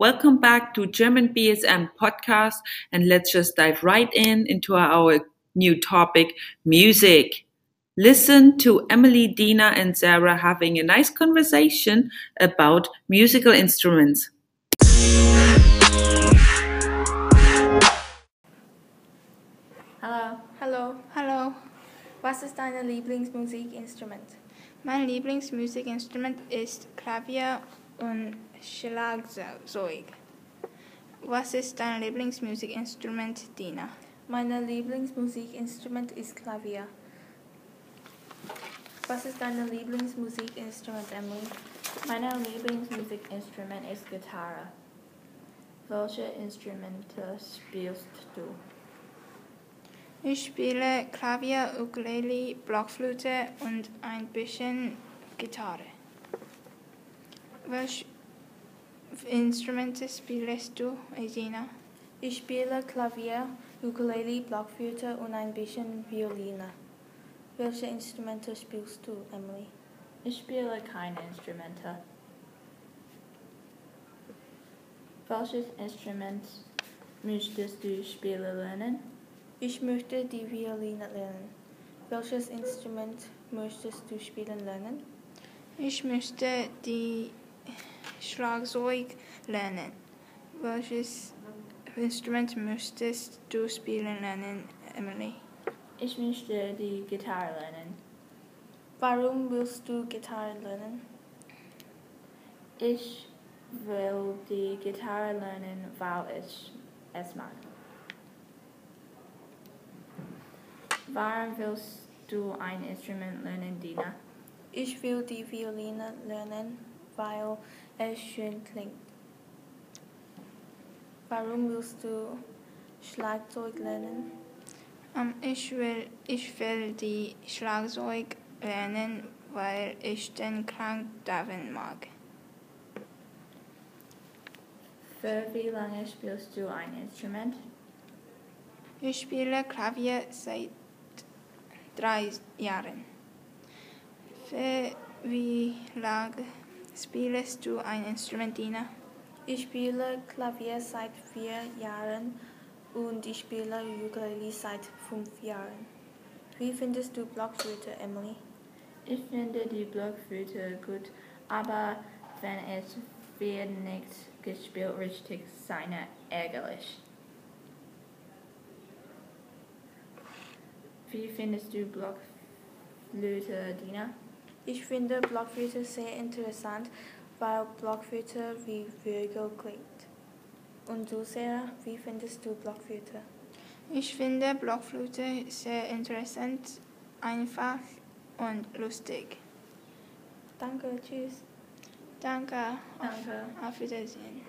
Welcome back to German BSM podcast, and let's just dive right in into our new topic, music. Listen to Emily, Dina, and Sarah having a nice conversation about musical instruments. Hallo, Hallo, hallo. was ist dein Lieblingsmusikinstrument? Mein Lieblingsmusikinstrument ist Klavier und Schlagzeug. Was ist dein Lieblingsmusikinstrument, Dina? Mein Lieblingsmusikinstrument ist Klavier. Was ist dein Lieblingsmusikinstrument, Emily? Mein Lieblingsmusikinstrument ist Gitarre. Welche Instrumente spielst du? Ich spiele Klavier, Ukulele, Blockflöte und ein bisschen Gitarre. Welche Instrumente spielst du, Dina? Ich spiele Klavier, Ukulele, Blockflöte und ein bisschen Violine. Welche Instrumente spielst du, Emily? Ich spiele keine Instrumente. Welches Instrument möchtest du spielen lernen? Ich möchte die Violine lernen. Welches Instrument möchtest du spielen lernen? Ich möchte die Schlagzeug lernen. Welches Instrument möchtest du spielen lernen, Emily? Ich möchte die Gitarre lernen. Warum willst du Gitarre lernen? Ich will die Gitarre lernen, weil ich es mag. Warum willst du ein Instrument lernen, Dina? Ich will die Violine lernen, weil es schön klingt. Warum willst du Schlagzeug lernen? Ähm, ich, will, ich will die Schlagzeug lernen, weil ich den Klang davon mag. Für wie lange spielst du ein Instrument? Ich spiele Klavier seit drei Jahren. Für wie lange spielst du ein Instrument, Dina? Ich spiele Klavier seit vier Jahren und ich spiele Ukulele seit fünf Jahren. Wie findest du Blockflöte, Emily? Ich finde die Blockflöte gut, aber wenn es wird nicht gespielt richtig sein ärgerlich. Wie findest du Blockflöte, Dina? Ich finde Blockflöte sehr interessant, weil Blockflöte wie Vögel klingt. Und du, Sarah, wie findest du Blockflöte? Ich finde Blockflöte sehr interessant, einfach und lustig. Danke, tschüss. Danke. Auf, Danke. auf Wiedersehen.